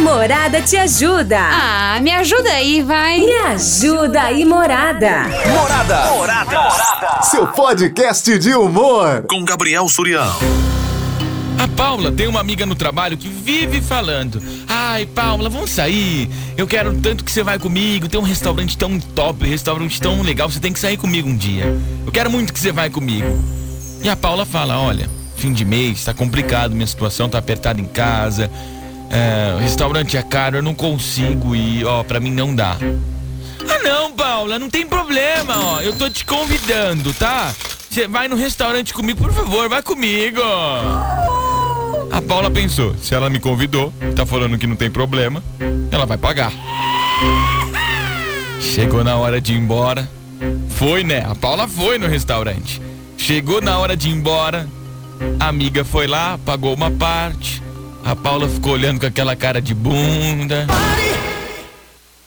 Morada te ajuda. Ah, me ajuda aí, vai. Me ajuda aí, Morada. Morada. Morada. Morada. Seu podcast de humor. Com Gabriel Surião. A Paula tem uma amiga no trabalho que vive falando: Ai, Paula, vamos sair. Eu quero tanto que você vai comigo. Tem um restaurante tão top, restaurante tão legal. Você tem que sair comigo um dia. Eu quero muito que você vai comigo. E a Paula fala: Olha, fim de mês, tá complicado, minha situação tá apertada em casa. É, o restaurante é caro, eu não consigo ir, ó, pra mim não dá. Ah não, Paula, não tem problema, ó. Eu tô te convidando, tá? Você vai no restaurante comigo, por favor, vai comigo. A Paula pensou, se ela me convidou, tá falando que não tem problema, ela vai pagar. Chegou na hora de ir embora. Foi, né? A Paula foi no restaurante. Chegou na hora de ir embora. A amiga foi lá, pagou uma parte. A Paula ficou olhando com aquela cara de bunda.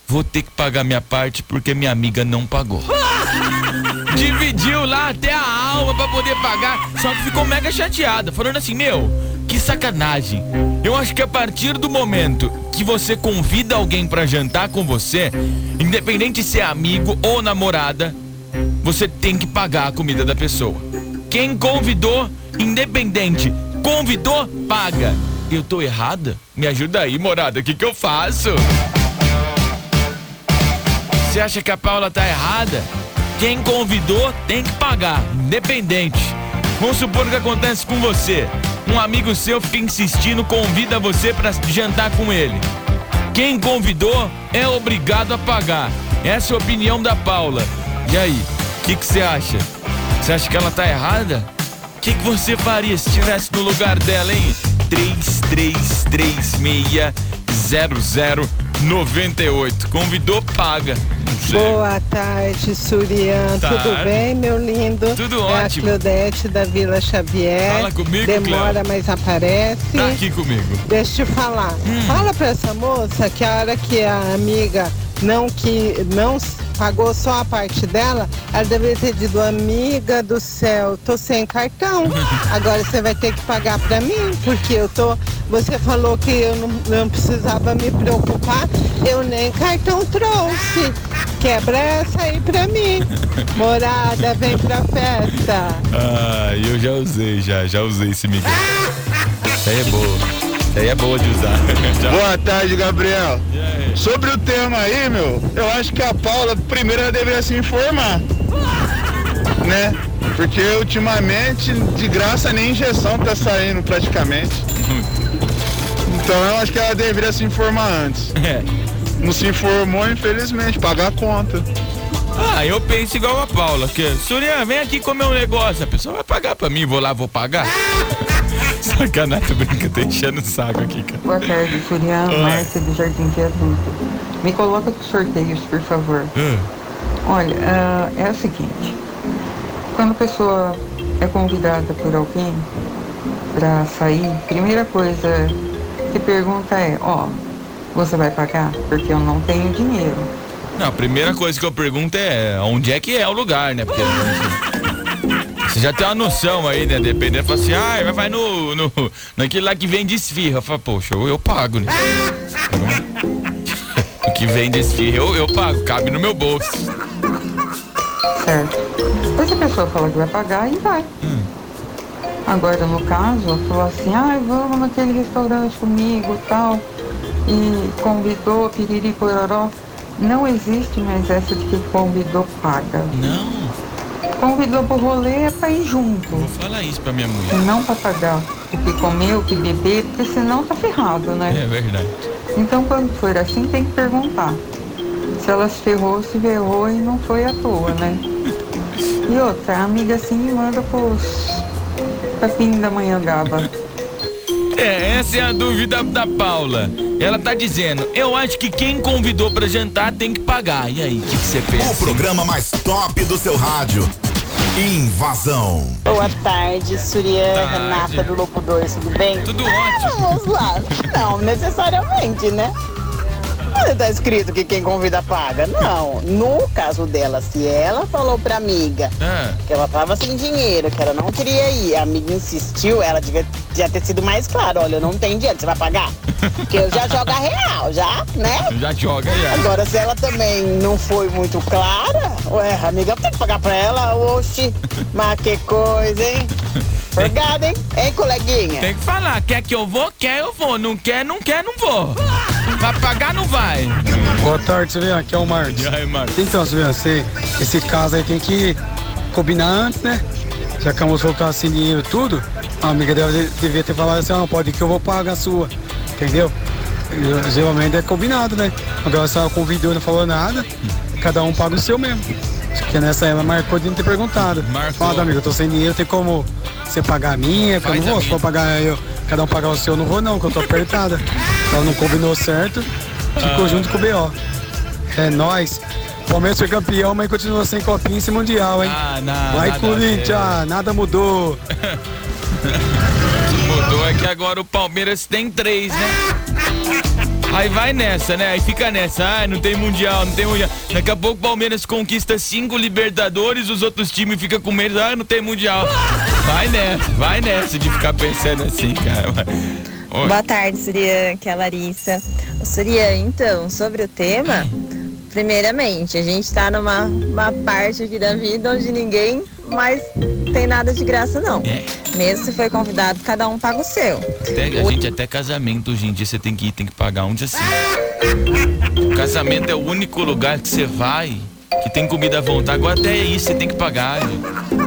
Vou ter que pagar minha parte porque minha amiga não pagou. Dividiu lá até a alma pra poder pagar, só que ficou mega chateada, falando assim: Meu, que sacanagem. Eu acho que a partir do momento que você convida alguém para jantar com você, independente se é amigo ou namorada, você tem que pagar a comida da pessoa. Quem convidou, independente, convidou, paga. Eu tô errada? Me ajuda aí, morada, o que, que eu faço? Você acha que a Paula tá errada? Quem convidou tem que pagar, independente. Vamos supor que acontece com você. Um amigo seu fica insistindo, convida você para jantar com ele. Quem convidou é obrigado a pagar. Essa é a opinião da Paula. E aí, o que você acha? Você acha que ela tá errada? O que, que você faria se estivesse no lugar dela, hein? 33360098. Convidou, paga. Boa tarde, Surian. Tarde. Tudo bem, meu lindo? Tudo é ótimo. a Claudete da Vila Xavier. Fala comigo, Demora, mas aparece. Tá aqui comigo. Deixa eu te falar. Fala pra essa moça que a hora que a amiga não que não pagou só a parte dela, ela deveria ter dito, amiga do céu, tô sem cartão. Agora você vai ter que pagar pra mim, porque eu tô. Você falou que eu não, não precisava me preocupar, eu nem cartão trouxe. Quebra essa aí pra mim. Morada, vem pra festa. Ah, eu já usei, já, já usei esse Miguel. Essa aí é boa. Essa aí é boa de usar. Boa tarde, Gabriel. Sobre o tema aí, meu, eu acho que a Paula primeiro ela deveria se informar. Né? Porque ultimamente, de graça, nem injeção tá saindo praticamente. Então eu acho que ela deveria se informar antes. É. Não se informou, infelizmente, pagar a conta. Ah, eu penso igual a Paula, que Surya, vem aqui comer um negócio. A pessoa vai pagar pra mim, vou lá, vou pagar. Sacanagem, tô brincando, tô enchendo o saco aqui, cara. Boa tarde, Juliana. Márcia do Jardim Viaduto. Me coloca nos sorteios, por favor. Ah, Olha, ah, é o seguinte. Quando a pessoa é convidada por alguém para sair, primeira coisa que pergunta é, ó, você vai pagar? Porque eu não tenho dinheiro. Não, a primeira coisa que eu pergunto é onde é que é o lugar, né? Porque você já tem uma noção aí, né? Dependendo, fala assim, ah, vai no, no, naquele lá que vende esfirra. Fala, poxa, eu, eu pago, né? O que vende esfirra, eu, eu pago, cabe no meu bolso. Certo. Depois a pessoa fala que vai pagar e vai. Agora, no caso, falou assim, ah, vamos naquele restaurante comigo e tal. E convidou, piriri pororó. Não existe mais essa de que convidou paga. Não, Convidou pro rolê é pra ir junto. vou falar isso pra minha mulher. não pra pagar o que comer, o que beber, porque senão tá ferrado, né? É verdade. Então quando for assim tem que perguntar. Se ela se ferrou, se ferrou e não foi à toa, né? E outra, a amiga assim me manda pros papim da manhã gaba. É, essa é a dúvida da Paula. Ela tá dizendo, eu acho que quem convidou pra jantar tem que pagar. E aí, o que que você O pensa? programa mais top do seu rádio. Invasão. Boa tarde, Surya Tarde. Renata do Locutor, tudo bem? Tudo ótimo. Vamos lá. Não necessariamente, né? Onde tá escrito que quem convida paga? Não. No caso dela, se ela falou pra amiga Ah, que ela tava sem dinheiro, que ela não queria ir, a amiga insistiu, ela devia, devia ter sido mais clara. Olha, eu não tenho dinheiro, você vai pagar? Porque eu já jogo a real, já, né? já joga já. Agora, se ela também não foi muito clara, ué, amiga, tem que pagar pra ela, oxi, mas que coisa, hein? Obrigada, hein? Hein, coleguinha? Tem que falar, quer que eu vou? Quer eu vou, não quer, não quer, não vou. Vai pagar, não vai. Boa tarde, Silviano. Aqui é o Marcos. E aí, Marcos? Então, Silviano, você, esse caso aí tem que combinar antes, né? Já que a moça falou que tava sem dinheiro tudo, a amiga dela de- devia ter falado assim, ó, não, pode que eu vou pagar a sua. Entendeu? E, Geralmente é combinado, né? Agora ela convidou e não falou nada, cada um paga o seu mesmo. Acho que nessa ela marcou de não ter perguntado. Marcou. Fala, amigo, eu tô sem dinheiro, tem como você pagar a minha? Eu não vou, se for pagar eu, cada um pagar o seu, eu não vou não, que eu tô apertada. Ela não combinou certo, ficou Ah. junto com o B.O. É nóis. Palmeiras foi campeão, mas continua sem copinha esse mundial, hein? Ah, não. Vai, Corinthians, nada mudou. mudou é que agora o Palmeiras tem três, né? Aí vai nessa, né? Aí fica nessa. Ah, não tem mundial, não tem mundial. Daqui a pouco o Palmeiras conquista cinco Libertadores, os outros times ficam com medo. Ah, não tem mundial. Vai nessa, vai nessa de ficar pensando assim, cara. Oi. Boa tarde, Surya, que é a Larissa. Ô, Surya, então, sobre o tema, primeiramente, a gente tá numa uma parte aqui da vida onde ninguém mais tem nada de graça, não. É. Mesmo se foi convidado, cada um paga o seu. Até, a gente até casamento hoje em dia você tem que ir, tem que pagar dia assim. Casamento é o único lugar que você vai que tem comida à vontade. Agora até isso você tem que pagar. gente.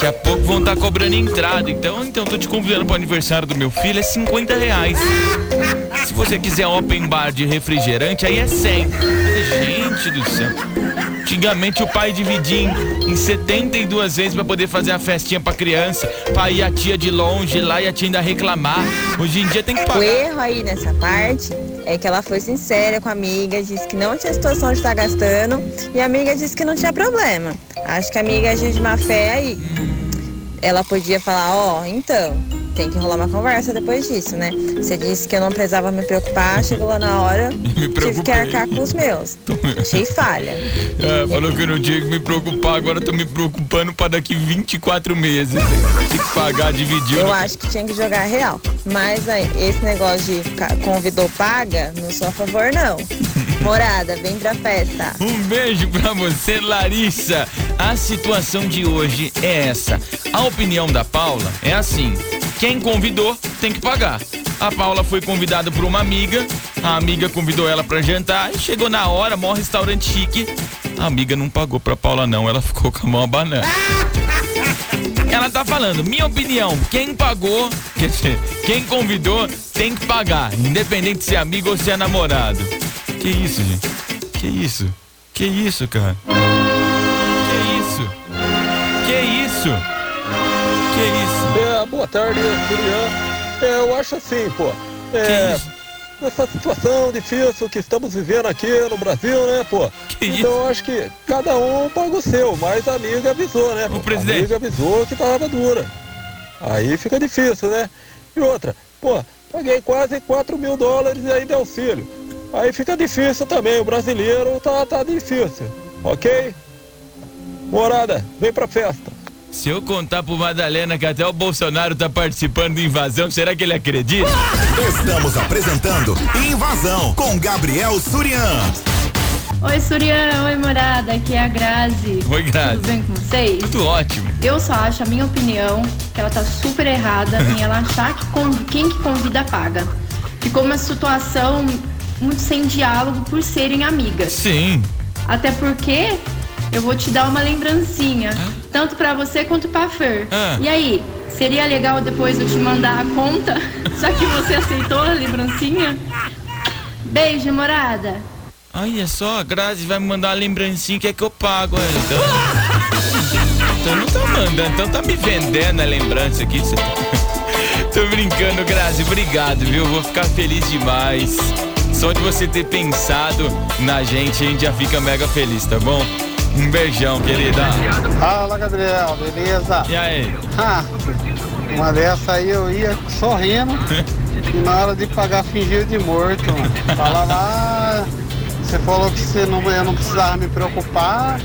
Daqui a pouco vão estar cobrando entrada. Então, então tô te convidando pro aniversário do meu filho, é 50 reais. Se você quiser open bar de refrigerante, aí é 100. Gente do céu. Antigamente o pai dividia em, em 72 vezes pra poder fazer a festinha pra criança, pra ir a tia de longe lá e a tia ainda reclamar. Hoje em dia tem que O pagar. erro aí nessa parte é que ela foi sincera com a amiga, disse que não tinha situação de estar gastando e a amiga disse que não tinha problema. Acho que a amiga agiu de má fé aí. Ela podia falar, ó, então, tem que rolar uma conversa depois disso, né? Você disse que eu não precisava me preocupar, chegou lá na hora, tive que arcar com os meus. Achei falha. É, falou que eu não tinha que me preocupar, agora tô me preocupando pra daqui 24 meses. Tem que pagar, dividir. Eu acho que tinha que jogar real. Mas aí, esse negócio de convidou paga, não sou a favor, não. Morada, vem pra festa. Um beijo pra você, Larissa. A situação de hoje é essa. A opinião da Paula é assim: quem convidou tem que pagar. A Paula foi convidada por uma amiga, a amiga convidou ela pra jantar e chegou na hora, maior restaurante chique. A amiga não pagou pra Paula, não, ela ficou com a mão abanando. Ela tá falando, minha opinião, quem pagou, quer dizer, quem convidou tem que pagar, independente se é amigo ou se é namorado. Que isso, gente? Que isso? Que isso, cara? Isso? Que isso? É, boa tarde, Julian. É, eu acho assim, pô. É, nessa situação difícil que estamos vivendo aqui no Brasil, né, pô? então eu acho que cada um paga o seu, mas a amiga avisou, né? O presidente. A amiga avisou que tava dura. Aí fica difícil, né? E outra, pô, paguei quase 4 mil dólares e ainda é auxílio. Aí fica difícil também, o brasileiro tá, tá difícil, ok? Morada, vem pra festa. Se eu contar pro Madalena que até o Bolsonaro tá participando de invasão, será que ele acredita? Estamos apresentando Invasão com Gabriel Surian. Oi, Surian. Oi, morada. Aqui é a Grazi. Oi, Grazi. Tudo bem com vocês? Tudo ótimo. Eu só acho, a minha opinião, que ela tá super errada em ela achar que quem que convida paga. Ficou uma situação muito sem diálogo por serem amigas. Sim. Até porque eu vou te dar uma lembrancinha, tanto pra você quanto pra Fer. E aí, seria legal depois eu te mandar a conta, já que você aceitou a lembrancinha? Beijo, morada. Olha só, a Grazi vai me mandar uma lembrancinha que é que eu pago. Então, então não tá mandando, então tá me vendendo a lembrança aqui. Tô brincando, Grazi, obrigado, viu? Vou ficar feliz demais. Só de você ter pensado na gente, a gente já fica mega feliz, tá bom? Um beijão, querida. Fala, Gabriel, beleza? E aí? Ah, uma dessa aí eu ia sorrindo E na hora de pagar, fingiu de morto, mano. Fala lá, você falou que você não, eu não precisava me preocupar.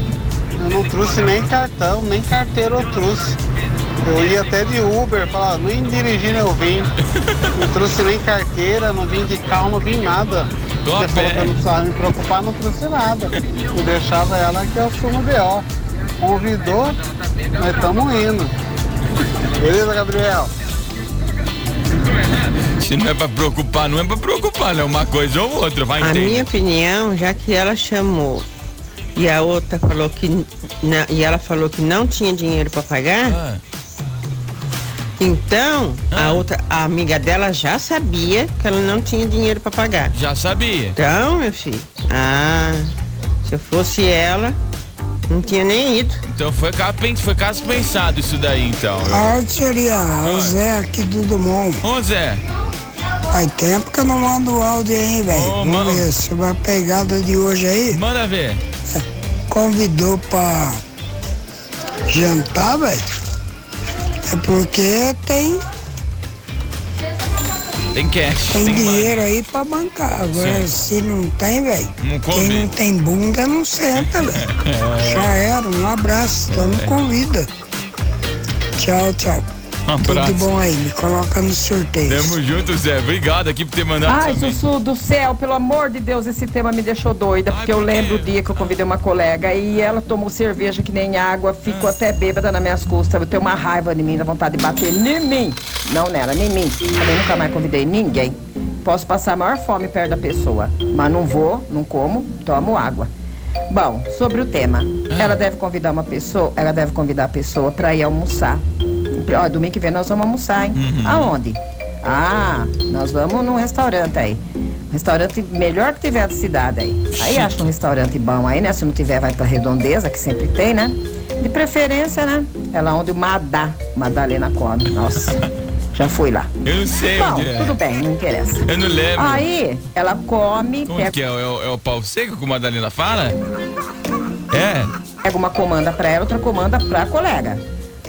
Eu não trouxe nem cartão, nem carteira eu trouxe. Eu ia até de Uber, falava, nem dirigindo eu vim. Não trouxe nem carteira, não vim de carro, não vim nada. Você falou que eu não precisava me preocupar, não trouxe nada. Eu deixava ela que eu assumo o BO. Convidou, nós estamos indo. Beleza, Gabriel? Se não é pra preocupar, não é pra preocupar, né? Uma coisa ou outra, vai A entender. minha opinião, já que ela chamou e a outra falou que na- e ela falou que não tinha dinheiro para pagar, Ah. Então a outra a amiga dela já sabia que ela não tinha dinheiro para pagar. Já sabia. Então, meu filho, ah, se eu fosse ela, não tinha nem ido. Então foi caso, foi caso pensado isso daí, então. Oi, Tia, o Zé aqui do Dumont. Ô, Zé. Faz tempo que eu não mando áudio aí, velho. Ô, Vamos mano. ver se uma pegada de hoje aí. Manda ver. Convidou pra jantar, velho. É porque tem, Tem cash. tem, tem dinheiro aí pra bancar. Agora, Sim. se não tem, velho, quem não tem bunda não senta, velho. É. Já era, um abraço, então não convida. Tchau, tchau. Um Tudo abraço. de bom aí, me coloca no sorteio. Tamo junto, Zé. Obrigado aqui por ter mandado Ai. Sussu do céu, pelo amor de Deus, esse tema me deixou doida, porque eu lembro o dia que eu convidei uma colega e ela tomou cerveja que nem água, ficou até bêbada nas minhas custas. Eu tenho uma raiva de mim, dá vontade de bater em mim. Não nela, em mim. Também nunca mais convidei ninguém. Posso passar a maior fome perto da pessoa, mas não vou, não como, tomo água. Bom, sobre o tema. Ela deve convidar uma pessoa, ela deve convidar a pessoa para ir almoçar. Ó, domingo que vem nós vamos almoçar, hein? Uhum. Aonde? Ah, nós vamos num restaurante aí. Restaurante melhor que tiver da cidade aí. Aí acha um restaurante bom aí, né? Se não tiver, vai pra Redondeza, que sempre tem, né? De preferência, né? É lá onde o Madá, Madalena come. Nossa, já fui lá. Eu não sei Bom, onde é. tudo bem, não interessa. Eu não lembro. Aí, ela come, Como pega, que é? É o, é o pau seco que a Madalena fala? É. pega uma comanda pra ela, outra comanda pra colega.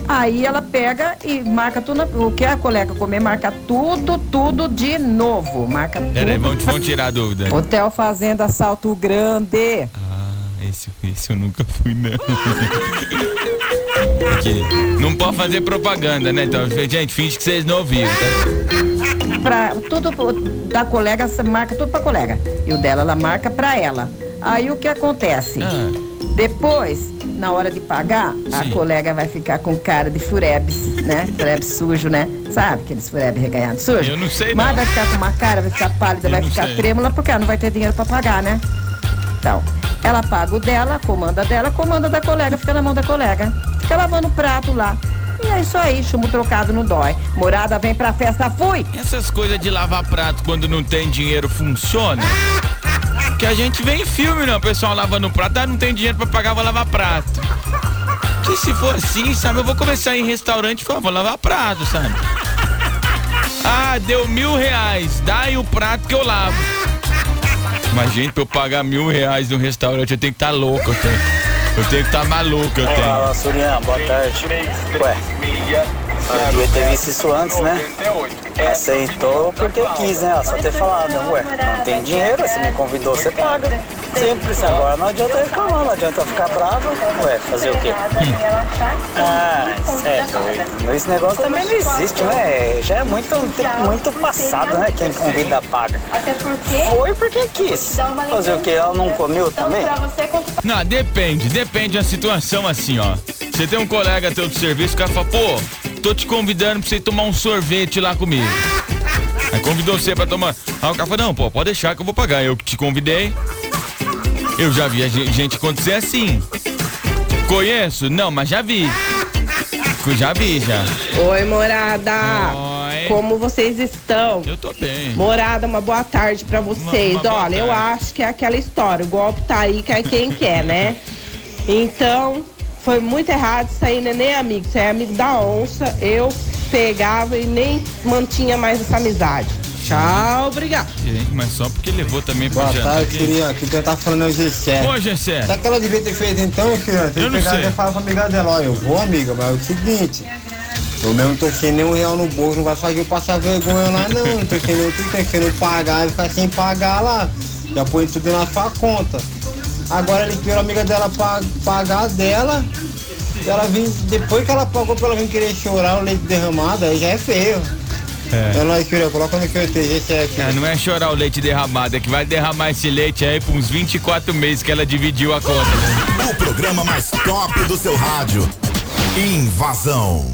Aí ela pega e marca tudo, o que a colega comer, marca tudo, tudo de novo. Marca tudo. Peraí, vamos, vamos tirar a dúvida. Hotel Fazenda Salto Grande. Ah, esse, esse eu nunca fui, não. Aqui. Não pode fazer propaganda, né? Então, gente, finge que vocês não ouviram, tá? Pra, tudo da colega, marca tudo pra colega. E o dela, ela marca pra ela. Aí o que acontece? Ah. Depois, na hora de pagar, a colega vai ficar com cara de furebes, né? Furebes sujo, né? Sabe aqueles furebes reganhados sujos? Eu não sei, Mas não. vai ficar com uma cara, vai ficar pálida, Eu vai ficar sei. trêmula, porque ela não vai ter dinheiro pra pagar, né? Então, ela paga o dela, comanda dela, comanda da colega, fica na mão da colega. Fica lavando o prato lá. E é isso aí, chumbo trocado não dói. Morada vem pra festa, fui! Essas coisas de lavar prato quando não tem dinheiro funciona? Que a gente vê em filme, né? O pessoal lavando prato, ah, não tem dinheiro pra pagar, vou lavar prato. Que se for assim, sabe, eu vou começar em restaurante e falar, vou lavar prato, sabe? Ah, deu mil reais, dá aí o prato que eu lavo. Mas, gente, pra eu pagar mil reais no restaurante, eu tenho que estar louco, eu tenho. Eu tenho que estar maluco, eu tenho. Olá, Surian, boa tarde. Ué, eu devia ter visto isso antes, né? Aceitou porque quis, né? Só ter falado, ué, não tem dinheiro, você me convidou, você paga. Simples, agora não adianta reclamar, não adianta ficar bravo. Ué, fazer o quê? Ah, certo. Esse negócio também não existe, né? Já é muito, muito passado, né? Quem convida paga. Foi porque quis. Fazer o quê? Ela não comeu também? Não, depende, depende da situação assim, ó. Você tem um colega teu de serviço, cara fala, pô, tô te convidando pra você tomar um sorvete lá comigo. Aí convidou você pra tomar. Aí o cara fala, não, pô, pode deixar que eu vou pagar. Eu que te convidei. Eu já vi a gen- gente acontecer assim. Conheço? Não, mas já vi. Já vi, já. Oi, morada. Como vocês estão? Eu tô bem. Morada, uma boa tarde pra vocês. Uma- uma Olha, eu acho que é aquela história, o golpe tá aí, quer quem quer, né? Então, foi muito errado isso aí, não é nem amigo, isso é amigo da onça. Eu pegava e nem mantinha mais essa amizade. Tchau, obrigado. Gente, mas só porque levou também pro Boa jantar. tarde, Surian. Aqui quem tá falando é o Gessé. Ô, Gessé. Sabe o que ela devia ter feito então, filha? Tem Eu que não pegar sei. e falar pra amiga dela, ó, eu vou, amiga, mas é o seguinte. Eu mesmo não tô sem nenhum real no bolso, não vai fazer eu passar vergonha lá não. Não tô sem nenhum tudo, sem não pagar e ficar sem pagar lá. Já põe tudo na sua conta. Agora ele esperou a amiga dela pa- pagar dela. E ela vem, depois que ela pagou pra ela vir querer chorar o leite derramado, aí já é feio. É. Nóis, filha, coloca no que eu tenho, esse é aqui. É, não é chorar o leite derramado, é que vai derramar esse leite aí por uns 24 meses que ela dividiu a conta. né? O programa mais top do seu rádio. Invasão.